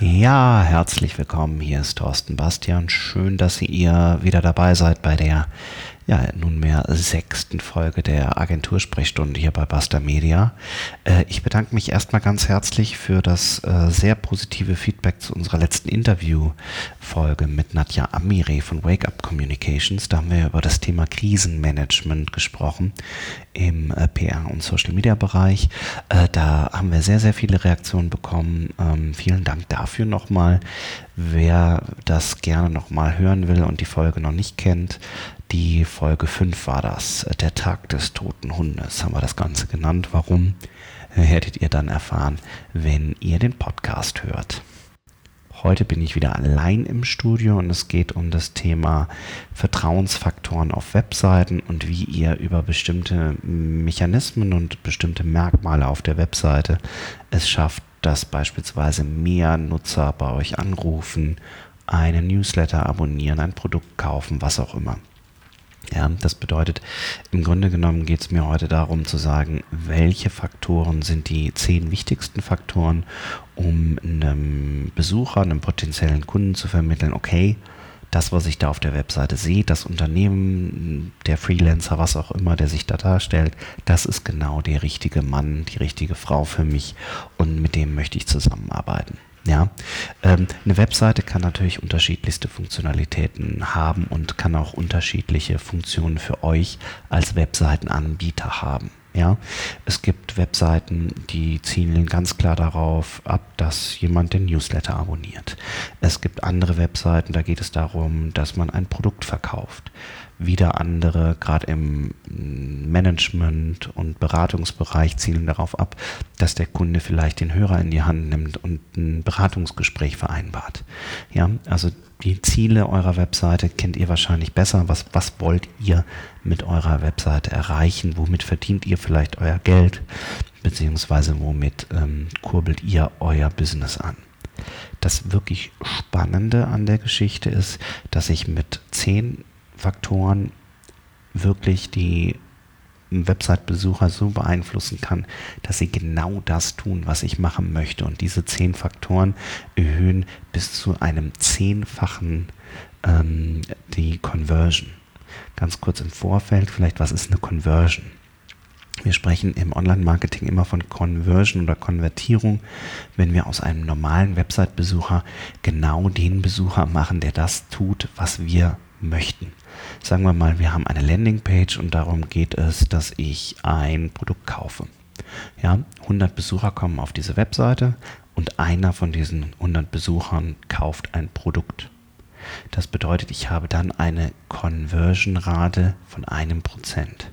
Ja, herzlich willkommen. Hier ist Thorsten Bastian. Schön, dass ihr wieder dabei seid bei der ja, nunmehr sechsten Folge der Agentursprechstunde hier bei Basta Media. Äh, ich bedanke mich erstmal ganz herzlich für das äh, sehr positive Feedback zu unserer letzten Interviewfolge mit Nadja Amire von Wake Up Communications. Da haben wir über das Thema Krisenmanagement gesprochen im äh, PR- und Social-Media-Bereich. Äh, da haben wir sehr, sehr viele Reaktionen bekommen. Ähm, vielen Dank dafür nochmal. Wer das gerne nochmal hören will und die Folge noch nicht kennt, die Folge 5 war das, der Tag des toten Hundes, haben wir das Ganze genannt. Warum, werdet ihr dann erfahren, wenn ihr den Podcast hört. Heute bin ich wieder allein im Studio und es geht um das Thema Vertrauensfaktoren auf Webseiten und wie ihr über bestimmte Mechanismen und bestimmte Merkmale auf der Webseite es schafft, dass beispielsweise mehr Nutzer bei euch anrufen, einen Newsletter abonnieren, ein Produkt kaufen, was auch immer. Ja, das bedeutet, im Grunde genommen geht es mir heute darum zu sagen, welche Faktoren sind die zehn wichtigsten Faktoren, um einem Besucher, einem potenziellen Kunden zu vermitteln, okay, das, was ich da auf der Webseite sehe, das Unternehmen, der Freelancer, was auch immer, der sich da darstellt, das ist genau der richtige Mann, die richtige Frau für mich und mit dem möchte ich zusammenarbeiten. Ja, ähm, eine Webseite kann natürlich unterschiedlichste Funktionalitäten haben und kann auch unterschiedliche Funktionen für euch als Webseitenanbieter haben. Ja, es gibt Webseiten, die zielen ganz klar darauf ab, dass jemand den Newsletter abonniert. Es gibt andere Webseiten, da geht es darum, dass man ein Produkt verkauft. Wieder andere, gerade im Management- und Beratungsbereich, zielen darauf ab, dass der Kunde vielleicht den Hörer in die Hand nimmt und ein Beratungsgespräch vereinbart. Ja, also die Ziele eurer Webseite kennt ihr wahrscheinlich besser. Was, was wollt ihr mit eurer Webseite erreichen? Womit verdient ihr vielleicht euer Geld? Beziehungsweise womit ähm, kurbelt ihr euer Business an? Das wirklich Spannende an der Geschichte ist, dass ich mit zehn Faktoren wirklich die Website-Besucher so beeinflussen kann, dass sie genau das tun, was ich machen möchte. Und diese zehn Faktoren erhöhen bis zu einem zehnfachen ähm, die Conversion. Ganz kurz im Vorfeld, vielleicht, was ist eine Conversion? Wir sprechen im Online-Marketing immer von Conversion oder Konvertierung, wenn wir aus einem normalen Website-Besucher genau den Besucher machen, der das tut, was wir möchten. Sagen wir mal, wir haben eine Landingpage und darum geht es, dass ich ein Produkt kaufe. Ja, 100 Besucher kommen auf diese Webseite und einer von diesen 100 Besuchern kauft ein Produkt. Das bedeutet, ich habe dann eine Conversion-Rate von einem Prozent.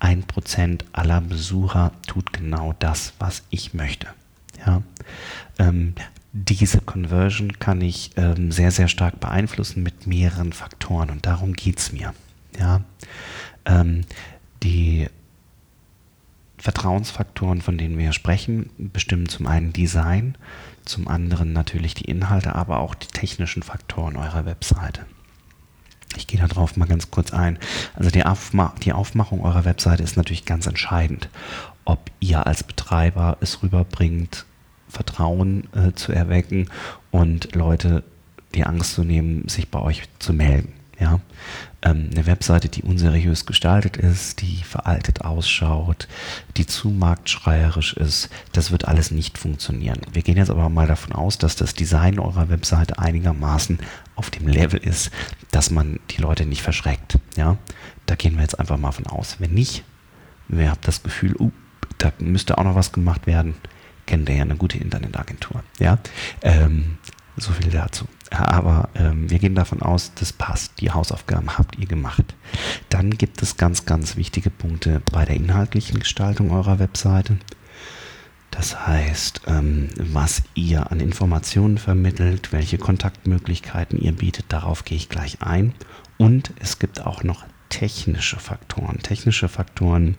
Ein Prozent aller Besucher tut genau das, was ich möchte. Ja, ähm, diese Conversion kann ich ähm, sehr, sehr stark beeinflussen mit mehreren Faktoren und darum geht es mir. Ja? Ähm, die Vertrauensfaktoren, von denen wir sprechen, bestimmen zum einen Design, zum anderen natürlich die Inhalte, aber auch die technischen Faktoren eurer Webseite. Ich gehe darauf mal ganz kurz ein. Also die, Aufma die Aufmachung eurer Webseite ist natürlich ganz entscheidend, ob ihr als Betreiber es rüberbringt, Vertrauen äh, zu erwecken und Leute die Angst zu nehmen, sich bei euch zu melden. Ja? Ähm, eine Webseite, die unseriös gestaltet ist, die veraltet ausschaut, die zu marktschreierisch ist, das wird alles nicht funktionieren. Wir gehen jetzt aber mal davon aus, dass das Design eurer Webseite einigermaßen auf dem Level ist, dass man die Leute nicht verschreckt. Ja? Da gehen wir jetzt einfach mal von aus. Wenn nicht, wer habt das Gefühl, uh, da müsste auch noch was gemacht werden, kennt ihr ja eine gute Internetagentur. Ja, ähm, so viel dazu. Aber ähm, wir gehen davon aus, das passt. Die Hausaufgaben habt ihr gemacht. Dann gibt es ganz, ganz wichtige Punkte bei der inhaltlichen Gestaltung eurer Webseite. Das heißt, ähm, was ihr an Informationen vermittelt, welche Kontaktmöglichkeiten ihr bietet, darauf gehe ich gleich ein. Und es gibt auch noch technische Faktoren. Technische Faktoren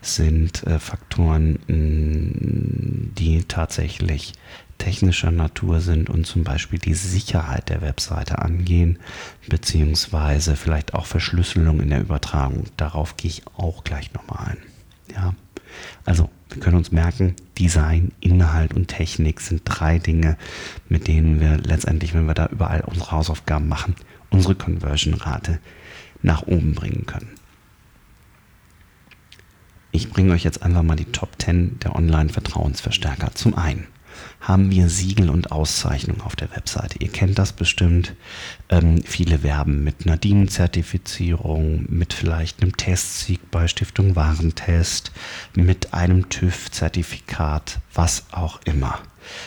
sind äh, Faktoren, mm, die tatsächlich technischer Natur sind und zum Beispiel die Sicherheit der Webseite angehen, beziehungsweise vielleicht auch Verschlüsselung in der Übertragung. Darauf gehe ich auch gleich nochmal ein. Ja, also wir können uns merken, Design, Inhalt und Technik sind drei Dinge, mit denen wir letztendlich, wenn wir da überall unsere Hausaufgaben machen, unsere Conversion-Rate nach oben bringen können. Ich bringe euch jetzt einfach mal die Top 10 der Online-Vertrauensverstärker. Zum einen haben wir Siegel und Auszeichnungen auf der Webseite. Ihr kennt das bestimmt. Ähm, viele werben mit einer DIN-Zertifizierung, mit vielleicht einem Testsieg bei Stiftung Warentest, mit einem TÜV-Zertifikat, was auch immer.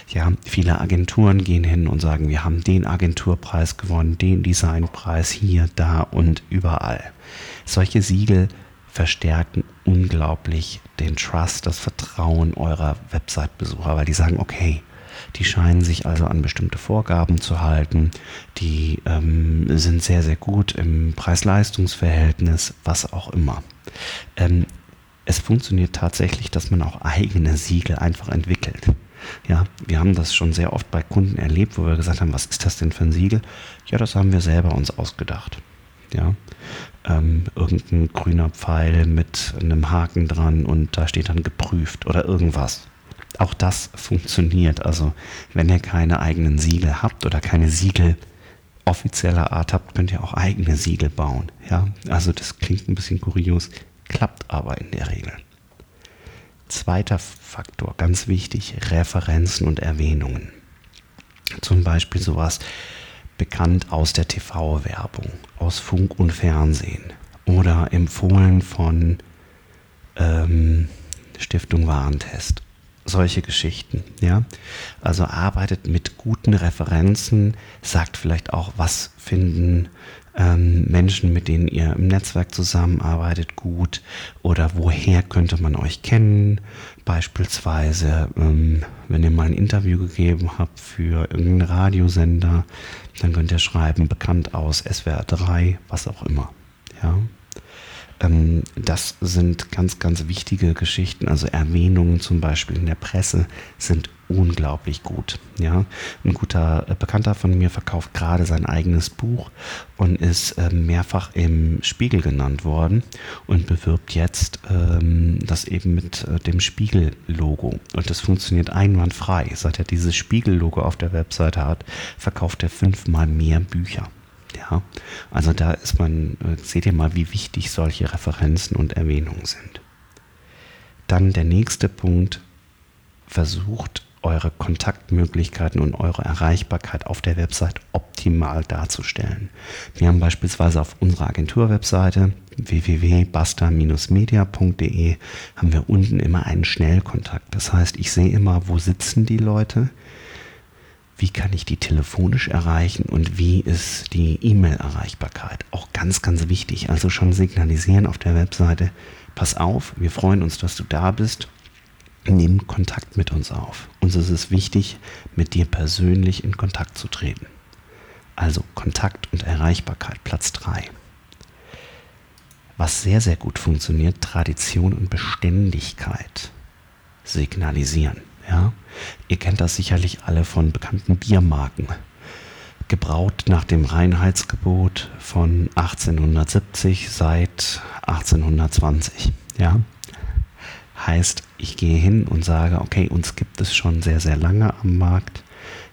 Ja, viele Agenturen gehen hin und sagen, wir haben den Agenturpreis gewonnen, den Designpreis hier, da und überall. Solche Siegel verstärken unglaublich den Trust, das Vertrauen eurer Website-Besucher, weil die sagen, okay, die scheinen sich also an bestimmte Vorgaben zu halten, die ähm, sind sehr, sehr gut im Preis-Leistungs-Verhältnis, was auch immer. Ähm, es funktioniert tatsächlich, dass man auch eigene Siegel einfach entwickelt. Ja, wir haben das schon sehr oft bei Kunden erlebt, wo wir gesagt haben, was ist das denn für ein Siegel? Ja, das haben wir selber uns ausgedacht. Ja, ähm, irgendein grüner Pfeil mit einem Haken dran und da steht dann geprüft oder irgendwas. Auch das funktioniert. Also wenn ihr keine eigenen Siegel habt oder keine Siegel offizieller Art habt, könnt ihr auch eigene Siegel bauen. Ja, also das klingt ein bisschen kurios, klappt aber in der Regel. Zweiter Faktor, ganz wichtig, Referenzen und Erwähnungen. Zum Beispiel sowas bekannt aus der TV-Werbung, aus Funk und Fernsehen oder empfohlen von ähm, Stiftung Warentest. Solche Geschichten, ja. Also arbeitet mit guten Referenzen, sagt vielleicht auch, was finden ähm, Menschen, mit denen ihr im Netzwerk zusammenarbeitet, gut oder woher könnte man euch kennen. Beispielsweise, ähm, wenn ihr mal ein Interview gegeben habt für irgendeinen Radiosender, dann könnt ihr schreiben, bekannt aus SWR 3, was auch immer. Ja. Ähm, das sind ganz, ganz wichtige Geschichten. Also Erwähnungen zum Beispiel in der Presse sind unglaublich gut. Ja, ein guter äh, Bekannter von mir verkauft gerade sein eigenes Buch und ist äh, mehrfach im Spiegel genannt worden und bewirbt jetzt ähm, das eben mit äh, dem Spiegel-Logo. Und das funktioniert einwandfrei. Seit er dieses Spiegel-Logo auf der Webseite hat, verkauft er fünfmal mehr Bücher. Ja, also da ist man, äh, seht ihr mal, wie wichtig solche Referenzen und Erwähnungen sind. Dann der nächste Punkt, versucht eure Kontaktmöglichkeiten und eure Erreichbarkeit auf der Website optimal darzustellen. Wir haben beispielsweise auf unserer Agenturwebseite www.basta-media.de haben wir unten immer einen Schnellkontakt. Das heißt, ich sehe immer, wo sitzen die Leute, wie kann ich die telefonisch erreichen und wie ist die E-Mail-Erreichbarkeit. Auch ganz, ganz wichtig. Also schon signalisieren auf der Webseite, pass auf, wir freuen uns, dass du da bist. Nimm Kontakt mit uns auf. Uns ist es wichtig, mit dir persönlich in Kontakt zu treten. Also Kontakt und Erreichbarkeit, Platz 3. Was sehr, sehr gut funktioniert, Tradition und Beständigkeit signalisieren. Ja? Ihr kennt das sicherlich alle von bekannten Biermarken. Gebraut nach dem Reinheitsgebot von 1870 seit 1820. Ja? Heißt, ich gehe hin und sage, okay, uns gibt es schon sehr, sehr lange am Markt.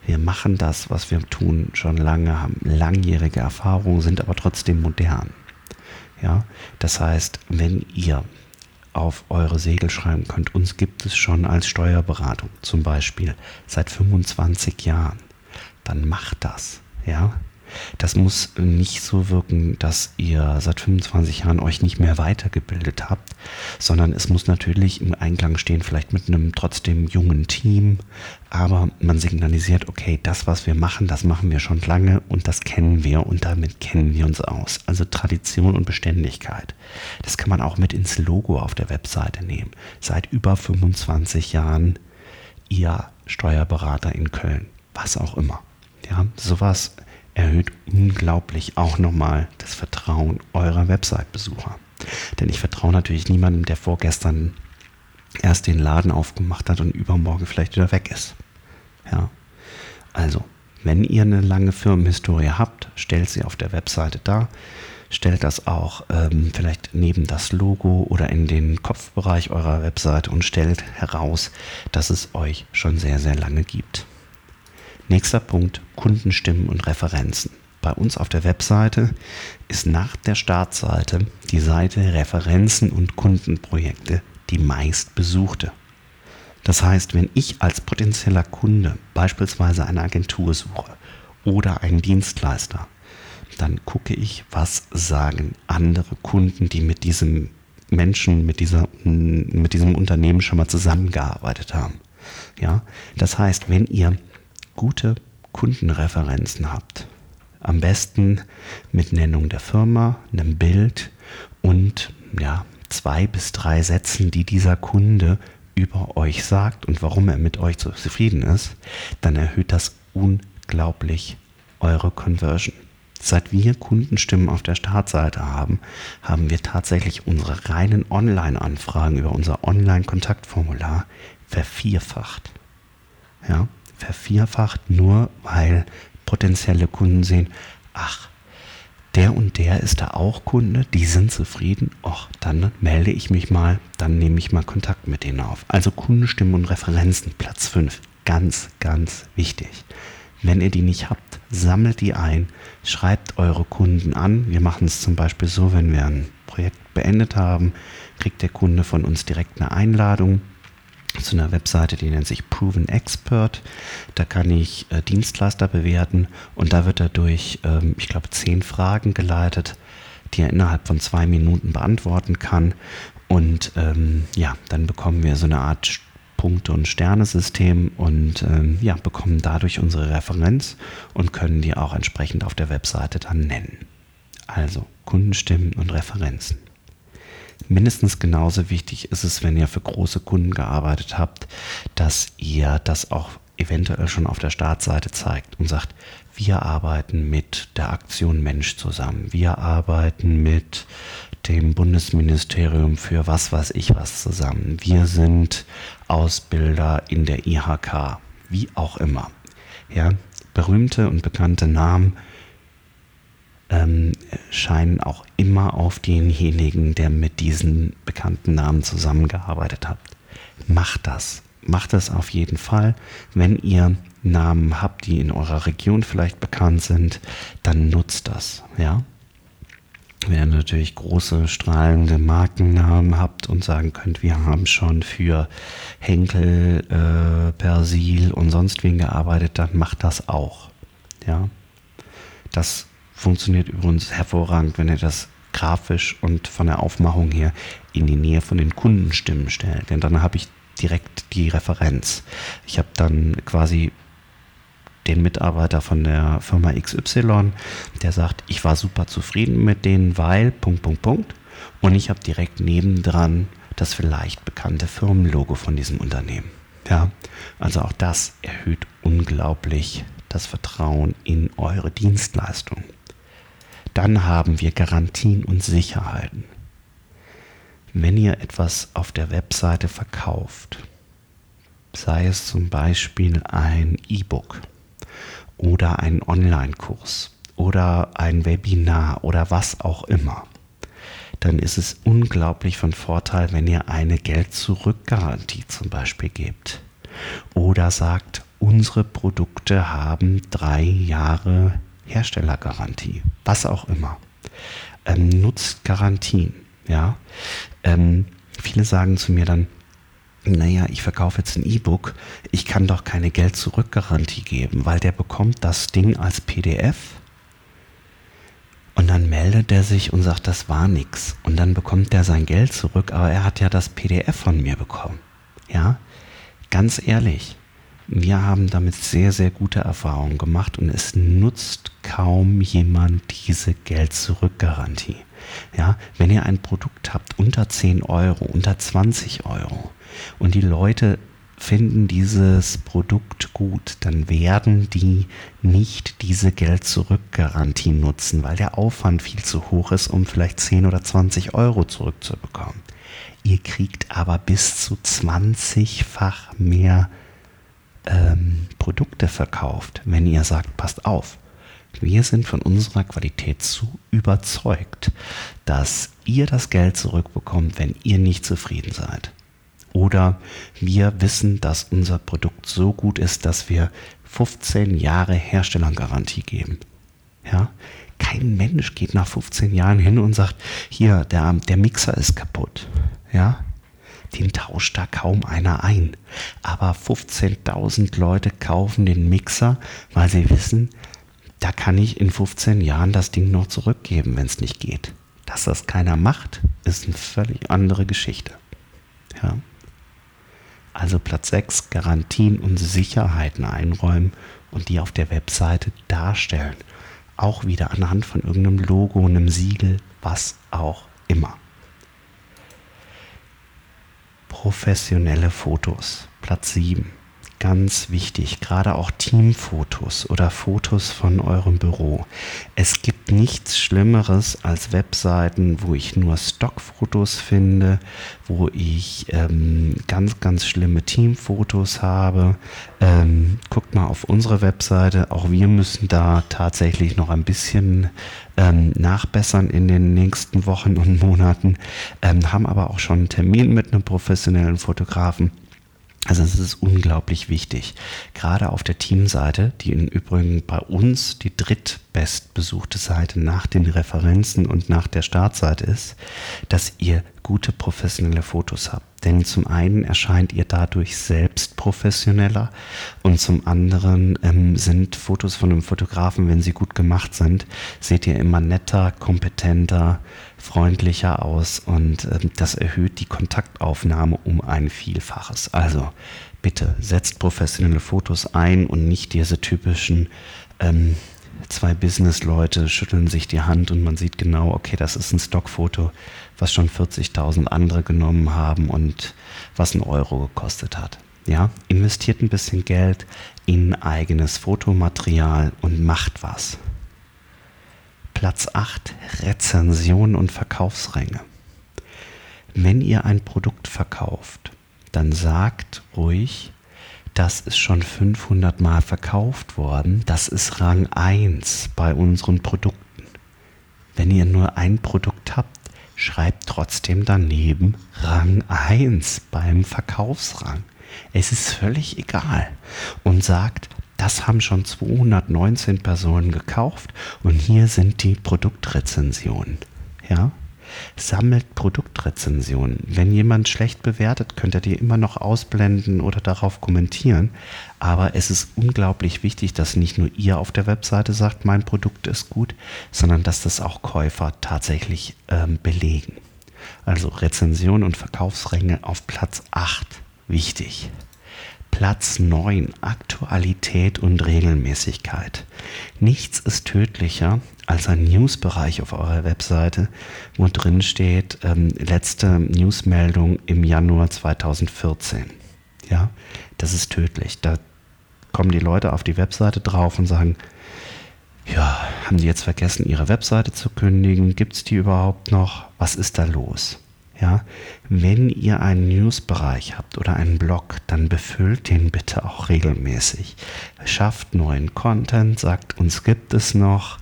Wir machen das, was wir tun, schon lange, haben langjährige Erfahrung, sind aber trotzdem modern. Ja, das heißt, wenn ihr auf eure Segel schreiben könnt. Uns gibt es schon als Steuerberatung zum Beispiel seit 25 Jahren. Dann macht das, ja. Das muss nicht so wirken, dass ihr seit 25 Jahren euch nicht mehr weitergebildet habt, sondern es muss natürlich im Einklang stehen, vielleicht mit einem trotzdem jungen Team, aber man signalisiert, okay, das, was wir machen, das machen wir schon lange und das kennen wir und damit kennen wir uns aus. Also Tradition und Beständigkeit. Das kann man auch mit ins Logo auf der Webseite nehmen. Seit über 25 Jahren ihr Steuerberater in Köln, was auch immer. Ja, sowas erhöht unglaublich auch nochmal das Vertrauen eurer Website-Besucher. Denn ich vertraue natürlich niemandem, der vorgestern erst den Laden aufgemacht hat und übermorgen vielleicht wieder weg ist. Ja. Also, wenn ihr eine lange Firmenhistorie habt, stellt sie auf der Webseite dar. stellt das auch ähm, vielleicht neben das Logo oder in den Kopfbereich eurer Webseite und stellt heraus, dass es euch schon sehr, sehr lange gibt. Nächster Punkt, Kundenstimmen und Referenzen. Bei uns auf der Webseite ist nach der Startseite die Seite Referenzen und Kundenprojekte die meistbesuchte. Das heißt, wenn ich als potenzieller Kunde beispielsweise eine Agentur suche oder einen Dienstleister, dann gucke ich, was sagen andere Kunden, die mit diesem Menschen, mit, dieser, mit diesem Unternehmen schon mal zusammengearbeitet haben. Ja, das heißt, wenn ihr gute Kundenreferenzen habt, am besten mit Nennung der Firma, einem Bild und ja, zwei bis drei Sätzen, die dieser Kunde über euch sagt und warum er mit euch zufrieden ist, dann erhöht das unglaublich eure Conversion. Seit wir Kundenstimmen auf der Startseite haben, haben wir tatsächlich unsere reinen Online-Anfragen über unser Online-Kontaktformular vervierfacht. Ja, vervierfacht nur, weil potenzielle Kunden sehen, ach, der und der ist da auch Kunde, die sind zufrieden, och, dann melde ich mich mal, dann nehme ich mal Kontakt mit denen auf. Also Kundenstimmen und Referenzen, Platz 5, ganz, ganz wichtig. Wenn ihr die nicht habt, sammelt die ein, schreibt eure Kunden an. Wir machen es zum Beispiel so, wenn wir ein Projekt beendet haben, kriegt der Kunde von uns direkt eine Einladung zu einer Webseite, die nennt sich Proven Expert. Da kann ich äh, Dienstleister bewerten und da wird er durch, ähm, ich glaube, zehn Fragen geleitet, die er innerhalb von zwei Minuten beantworten kann. Und ähm, ja, dann bekommen wir so eine Art Punkte- und Sternesystem und ähm, ja, bekommen dadurch unsere Referenz und können die auch entsprechend auf der Webseite dann nennen. Also Kundenstimmen und Referenzen. Mindestens genauso wichtig ist es, wenn ihr für große Kunden gearbeitet habt, dass ihr das auch eventuell schon auf der Startseite zeigt und sagt, wir arbeiten mit der Aktion Mensch zusammen. Wir arbeiten mit dem Bundesministerium für was weiß ich was zusammen. Wir sind Ausbilder in der IHK, wie auch immer. Ja, berühmte und bekannte Namen ähm, scheinen auch immer auf denjenigen, der mit diesen bekannten Namen zusammengearbeitet hat. Macht das. Macht das auf jeden Fall. Wenn ihr Namen habt, die in eurer Region vielleicht bekannt sind, dann nutzt das. Ja, wenn ihr natürlich große strahlende Markennamen habt und sagen könnt, wir haben schon für Henkel, äh, Persil und sonst wen gearbeitet, dann macht das auch. Ja, das funktioniert übrigens hervorragend, wenn ihr das grafisch und von der Aufmachung her in die Nähe von den Kundenstimmen stellt, denn dann habe ich direkt die Referenz. Ich habe dann quasi den Mitarbeiter von der Firma XY, der sagt, ich war super zufrieden mit denen, weil Punkt, Punkt, Punkt. Und ich habe direkt nebendran das vielleicht bekannte Firmenlogo von diesem Unternehmen. Ja, also auch das erhöht unglaublich das Vertrauen in eure Dienstleistung. Dann haben wir Garantien und Sicherheiten. Wenn ihr etwas auf der Webseite verkauft, sei es zum Beispiel ein E-Book, oder einen Online-Kurs oder ein Webinar oder was auch immer, dann ist es unglaublich von Vorteil, wenn ihr eine Geld-Zurück-Garantie zum Beispiel gebt. Oder sagt, unsere Produkte haben drei Jahre Herstellergarantie, was auch immer. Ähm, nutzt Garantien, ja. Ähm, viele sagen zu mir dann, naja, ich verkaufe jetzt ein E-Book, ich kann doch keine Geld-Zurück-Garantie geben, weil der bekommt das Ding als PDF und dann meldet er sich und sagt, das war nichts. Und dann bekommt er sein Geld zurück, aber er hat ja das PDF von mir bekommen. Ja, ganz ehrlich, wir haben damit sehr, sehr gute Erfahrungen gemacht und es nutzt kaum jemand diese Geld-Zurück-Garantie. Ja, wenn ihr ein Produkt habt unter 10 Euro, unter 20 Euro und die Leute finden dieses Produkt gut, dann werden die nicht diese Geld-Zurück-Garantie nutzen, weil der Aufwand viel zu hoch ist, um vielleicht 10 oder 20 Euro zurückzubekommen. Ihr kriegt aber bis zu 20-fach mehr ähm, Produkte verkauft, wenn ihr sagt, passt auf, Wir sind von unserer Qualität so überzeugt, dass ihr das Geld zurückbekommt, wenn ihr nicht zufrieden seid. Oder wir wissen, dass unser Produkt so gut ist, dass wir 15 Jahre Herstellergarantie geben. Ja? Kein Mensch geht nach 15 Jahren hin und sagt, hier, der, der Mixer ist kaputt. Ja? Den tauscht da kaum einer ein. Aber 15.000 Leute kaufen den Mixer, weil sie wissen, da kann ich in 15 Jahren das Ding noch zurückgeben, wenn es nicht geht. Dass das keiner macht, ist eine völlig andere Geschichte. Ja? Also Platz 6, Garantien und Sicherheiten einräumen und die auf der Webseite darstellen. Auch wieder anhand von irgendeinem Logo, einem Siegel, was auch immer. Professionelle Fotos, Platz 7 ganz wichtig, gerade auch Teamfotos oder Fotos von eurem Büro. Es gibt nichts Schlimmeres als Webseiten, wo ich nur Stockfotos finde, wo ich ähm, ganz, ganz schlimme Teamfotos habe. Ähm, guckt mal auf unsere Webseite. Auch wir müssen da tatsächlich noch ein bisschen ähm, nachbessern in den nächsten Wochen und Monaten, ähm, haben aber auch schon einen Termin mit einem professionellen Fotografen also es ist unglaublich wichtig, gerade auf der Teamseite, die im Übrigen bei uns die drittbestbesuchte Seite nach den Referenzen und nach der Startseite ist, dass ihr gute professionelle Fotos habt. Denn zum einen erscheint ihr dadurch selbst professioneller und zum anderen ähm, sind Fotos von einem Fotografen, wenn sie gut gemacht sind, seht ihr immer netter, kompetenter, freundlicher aus und ähm, das erhöht die Kontaktaufnahme um ein Vielfaches. Also bitte setzt professionelle Fotos ein und nicht diese typischen ähm, zwei Business-Leute schütteln sich die Hand und man sieht genau, okay, das ist ein Stockfoto, was schon 40.000 andere genommen haben und was ein Euro gekostet hat. Ja, investiert ein bisschen Geld in eigenes Fotomaterial und macht was. Platz 8, Rezension und Verkaufsränge. Wenn ihr ein Produkt verkauft, dann sagt ruhig, das ist schon 500 Mal verkauft worden. Das ist Rang 1 bei unseren Produkten. Wenn ihr nur ein Produkt habt, schreibt trotzdem daneben Rang 1 beim Verkaufsrang. Es ist völlig egal. Und sagt, das haben schon 219 Personen gekauft und hier sind die Produktrezensionen. Ja? Sammelt Produktrezensionen. Wenn jemand schlecht bewertet, könnt ihr die immer noch ausblenden oder darauf kommentieren. Aber es ist unglaublich wichtig, dass nicht nur ihr auf der Webseite sagt, mein Produkt ist gut, sondern dass das auch Käufer tatsächlich ähm, belegen. Also Rezension und Verkaufsränge auf Platz 8. Wichtig. Platz 9. Aktualität und Regelmäßigkeit. Nichts ist tödlicher als ein Newsbereich auf eurer Webseite, wo drin steht, ähm, letzte Newsmeldung im Januar 2014. Ja, das ist tödlich. Da kommen die Leute auf die Webseite drauf und sagen, ja, haben die jetzt vergessen, ihre Webseite zu kündigen? Gibt es die überhaupt noch? Was ist da los? Ja, wenn ihr einen Newsbereich habt oder einen Blog, dann befüllt den bitte auch regelmäßig. Schafft neuen Content, sagt uns gibt es noch.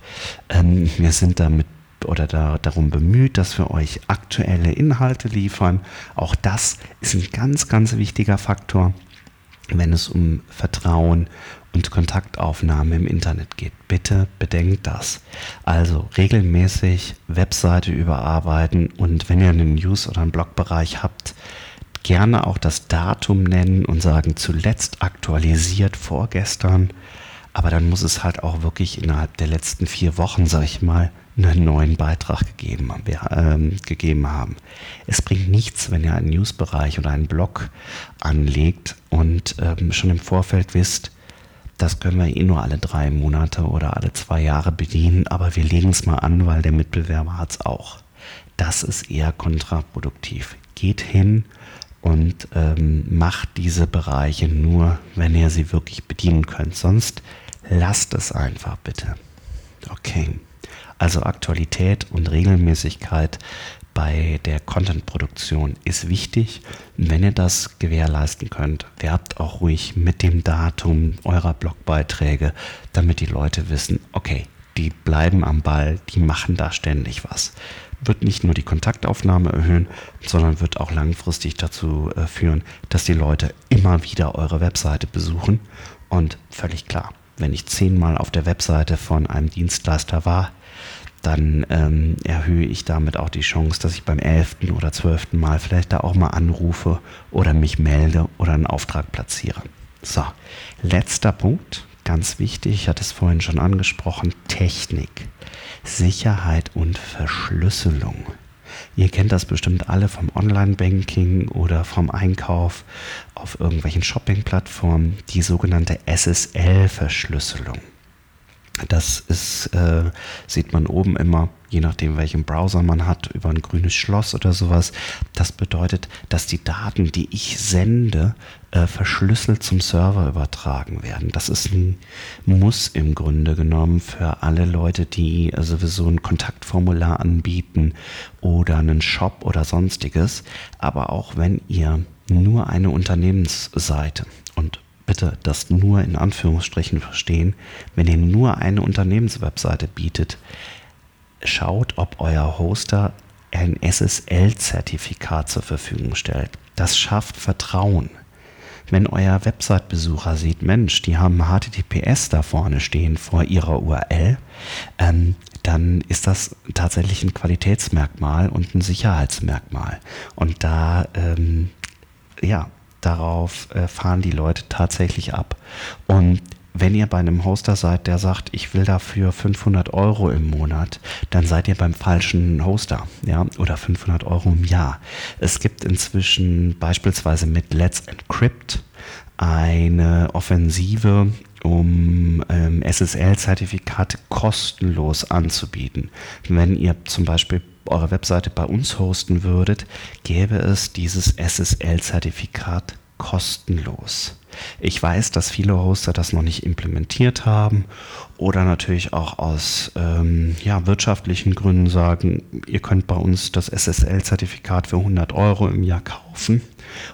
Ähm, wir sind damit oder da, darum bemüht, dass wir euch aktuelle Inhalte liefern. Auch das ist ein ganz, ganz wichtiger Faktor, wenn es um Vertrauen und Kontaktaufnahme im Internet geht. Bitte bedenkt das. Also regelmäßig Webseite überarbeiten und wenn ihr einen News- oder einen Blogbereich habt, gerne auch das Datum nennen und sagen zuletzt aktualisiert vorgestern. Aber dann muss es halt auch wirklich innerhalb der letzten vier Wochen, sag ich mal, einen neuen Beitrag gegeben, äh, gegeben haben. Es bringt nichts, wenn ihr einen Newsbereich oder einen Blog anlegt und ähm, schon im Vorfeld wisst, das können wir eh nur alle drei Monate oder alle zwei Jahre bedienen, aber wir legen es mal an, weil der Mitbewerber hat es auch. Das ist eher kontraproduktiv. Geht hin und ähm, macht diese Bereiche nur, wenn ihr sie wirklich bedienen könnt. Sonst lasst es einfach bitte. Okay. Also Aktualität und Regelmäßigkeit bei der Content-Produktion ist wichtig. Wenn ihr das gewährleisten könnt, werbt auch ruhig mit dem Datum eurer Blogbeiträge, damit die Leute wissen, okay, die bleiben am Ball, die machen da ständig was. Wird nicht nur die Kontaktaufnahme erhöhen, sondern wird auch langfristig dazu äh, führen, dass die Leute immer wieder eure Webseite besuchen. Und völlig klar, wenn ich zehnmal auf der Webseite von einem Dienstleister war, dann ähm, erhöhe ich damit auch die Chance, dass ich beim elften oder zwölften Mal vielleicht da auch mal anrufe oder mich melde oder einen Auftrag platziere. So, letzter Punkt, ganz wichtig, ich hatte es vorhin schon angesprochen, Technik, Sicherheit und Verschlüsselung. Ihr kennt das bestimmt alle vom Online-Banking oder vom Einkauf auf irgendwelchen Shopping-Plattformen, die sogenannte SSL-Verschlüsselung. Das ist, äh, sieht man oben immer, je nachdem welchen Browser man hat, über ein grünes Schloss oder sowas. Das bedeutet, dass die Daten, die ich sende, äh, verschlüsselt zum Server übertragen werden. Das ist ein Muss im Grunde genommen für alle Leute, die sowieso ein Kontaktformular anbieten oder einen Shop oder sonstiges. Aber auch wenn ihr nur eine Unternehmensseite und bitte das nur in Anführungsstrichen verstehen, wenn ihr nur eine Unternehmenswebseite bietet, schaut, ob euer Hoster ein SSL-Zertifikat zur Verfügung stellt. Das schafft Vertrauen. Wenn euer Website-Besucher sieht, Mensch, die haben HTTPS da vorne stehen vor ihrer URL, ähm, dann ist das tatsächlich ein Qualitätsmerkmal und ein Sicherheitsmerkmal. Und da, ähm, ja, darauf äh, fahren die Leute tatsächlich ab. Und wenn ihr bei einem Hoster seid, der sagt, ich will dafür 500 Euro im Monat, dann seid ihr beim falschen Hoster, ja, oder 500 Euro im Jahr. Es gibt inzwischen beispielsweise mit Let's Encrypt eine Offensive, um ähm, SSL-Zertifikate kostenlos anzubieten. Wenn ihr zum Beispiel eure Webseite bei uns hosten würdet, gäbe es dieses SSL-Zertifikat kostenlos. Ich weiß, dass viele Hoster das noch nicht implementiert haben oder natürlich auch aus ähm, ja, wirtschaftlichen Gründen sagen, ihr könnt bei uns das SSL-Zertifikat für 100 Euro im Jahr kaufen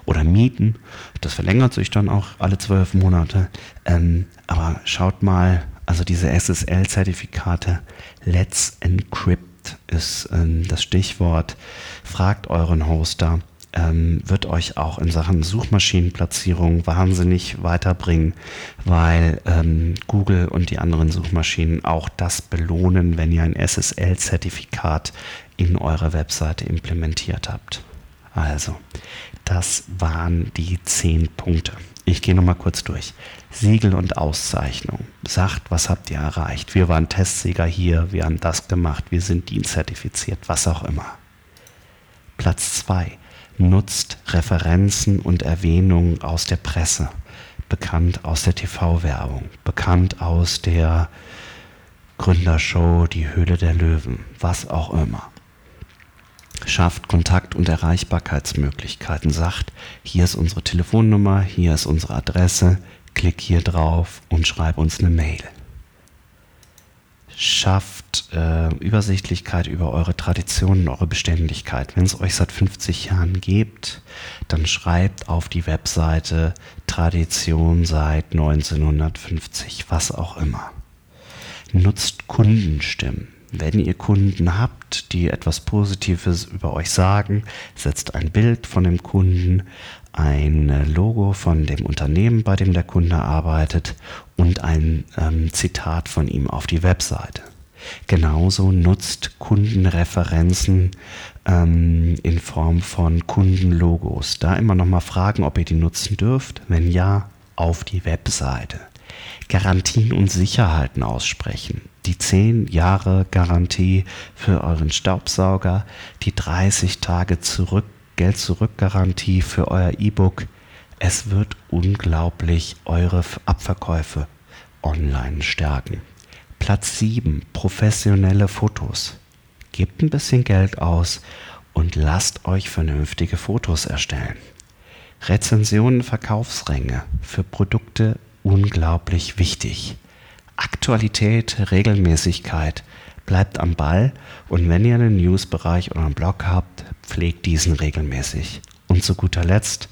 oder mieten. Das verlängert sich dann auch alle zwölf Monate. Ähm, aber schaut mal, also diese SSL-Zertifikate, Let's Encrypt ist ähm, das Stichwort. Fragt euren Hoster ähm, wird euch auch in Sachen Suchmaschinenplatzierung wahnsinnig weiterbringen, weil ähm, Google und die anderen Suchmaschinen auch das belohnen, wenn ihr ein SSL-Zertifikat in eure Webseite implementiert habt. Also, das waren die zehn Punkte. Ich gehe nochmal kurz durch. Siegel und Auszeichnung. Sagt, was habt ihr erreicht? Wir waren Testsieger hier, wir haben das gemacht, wir sind dienstzertifiziert, was auch immer. Platz zwei nutzt Referenzen und Erwähnungen aus der Presse, bekannt aus der TV-Werbung, bekannt aus der Gründershow, die Höhle der Löwen, was auch immer. Schafft Kontakt- und Erreichbarkeitsmöglichkeiten, sagt, hier ist unsere Telefonnummer, hier ist unsere Adresse, klick hier drauf und schreib uns eine Mail schafft äh, Übersichtlichkeit über eure Traditionen, eure Beständigkeit. Wenn es euch seit 50 Jahren gibt, dann schreibt auf die Webseite Tradition seit 1950, was auch immer. Nutzt Kundenstimmen. Wenn ihr Kunden habt, die etwas Positives über euch sagen, setzt ein Bild von dem Kunden, ein Logo von dem Unternehmen, bei dem der Kunde arbeitet und ein ähm, Zitat von ihm auf die Webseite. Genauso nutzt Kundenreferenzen ähm, in Form von Kundenlogos. Da immer noch mal fragen, ob ihr die nutzen dürft. Wenn ja, auf die Webseite. Garantien und Sicherheiten aussprechen. Die 10 Jahre Garantie für euren Staubsauger, die 30 Tage zurück Geld zurück Garantie für euer E-Book. Es wird unglaublich eure Abverkäufe online stärken. Platz 7. Professionelle Fotos. Gebt ein bisschen Geld aus und lasst euch vernünftige Fotos erstellen. Rezensionen, Verkaufsränge für Produkte unglaublich wichtig. Aktualität, Regelmäßigkeit, bleibt am Ball und wenn ihr einen Newsbereich oder einen Blog habt, pflegt diesen regelmäßig. Und zu guter Letzt,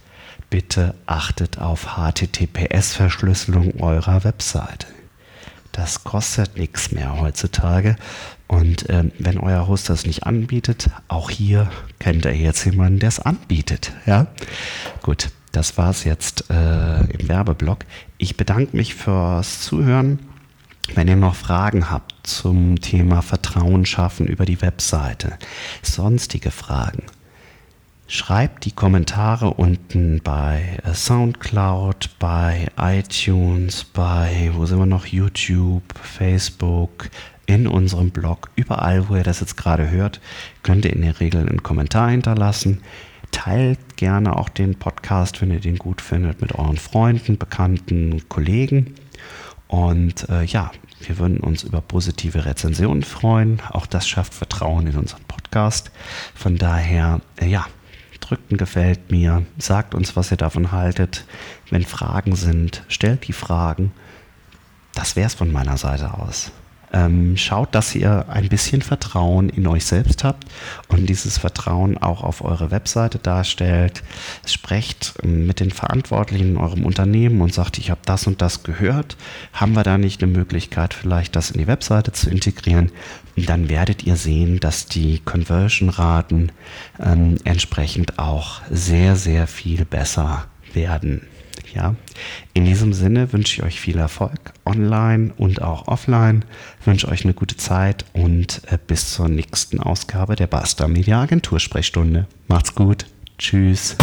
bitte achtet auf HTTPS-Verschlüsselung eurer Webseite. Das kostet nichts mehr heutzutage. Und ähm, wenn euer Host das nicht anbietet, auch hier kennt ihr jetzt jemanden, der es anbietet. Ja, gut. Das war es jetzt äh, im Werbeblock. Ich bedanke mich fürs Zuhören. Wenn ihr noch Fragen habt zum Thema Vertrauen schaffen über die Webseite, sonstige Fragen, schreibt die Kommentare unten bei äh, SoundCloud, bei iTunes, bei, wo sind wir noch, YouTube, Facebook, in unserem Blog, überall, wo ihr das jetzt gerade hört, könnt ihr in der Regel einen Kommentar hinterlassen. Teilt gerne auch den Podcast, wenn ihr den gut findet, mit euren Freunden, Bekannten, Kollegen. Und äh, ja, wir würden uns über positive Rezensionen freuen. Auch das schafft Vertrauen in unseren Podcast. Von daher, äh, ja, drückt ein Gefällt mir, sagt uns, was ihr davon haltet. Wenn Fragen sind, stellt die Fragen. Das wäre es von meiner Seite aus. Ähm, schaut, dass ihr ein bisschen Vertrauen in euch selbst habt und dieses Vertrauen auch auf eure Webseite darstellt. Sprecht ähm, mit den Verantwortlichen in eurem Unternehmen und sagt, ich habe das und das gehört. Haben wir da nicht eine Möglichkeit, vielleicht das in die Webseite zu integrieren? Dann werdet ihr sehen, dass die Conversion-Raten ähm, entsprechend auch sehr, sehr viel besser werden. Ja, in diesem Sinne wünsche ich euch viel Erfolg online und auch offline. Wünsche euch eine gute Zeit und äh, bis zur nächsten Ausgabe der Basta Media Agentur Sprechstunde. Macht's gut. Tschüss.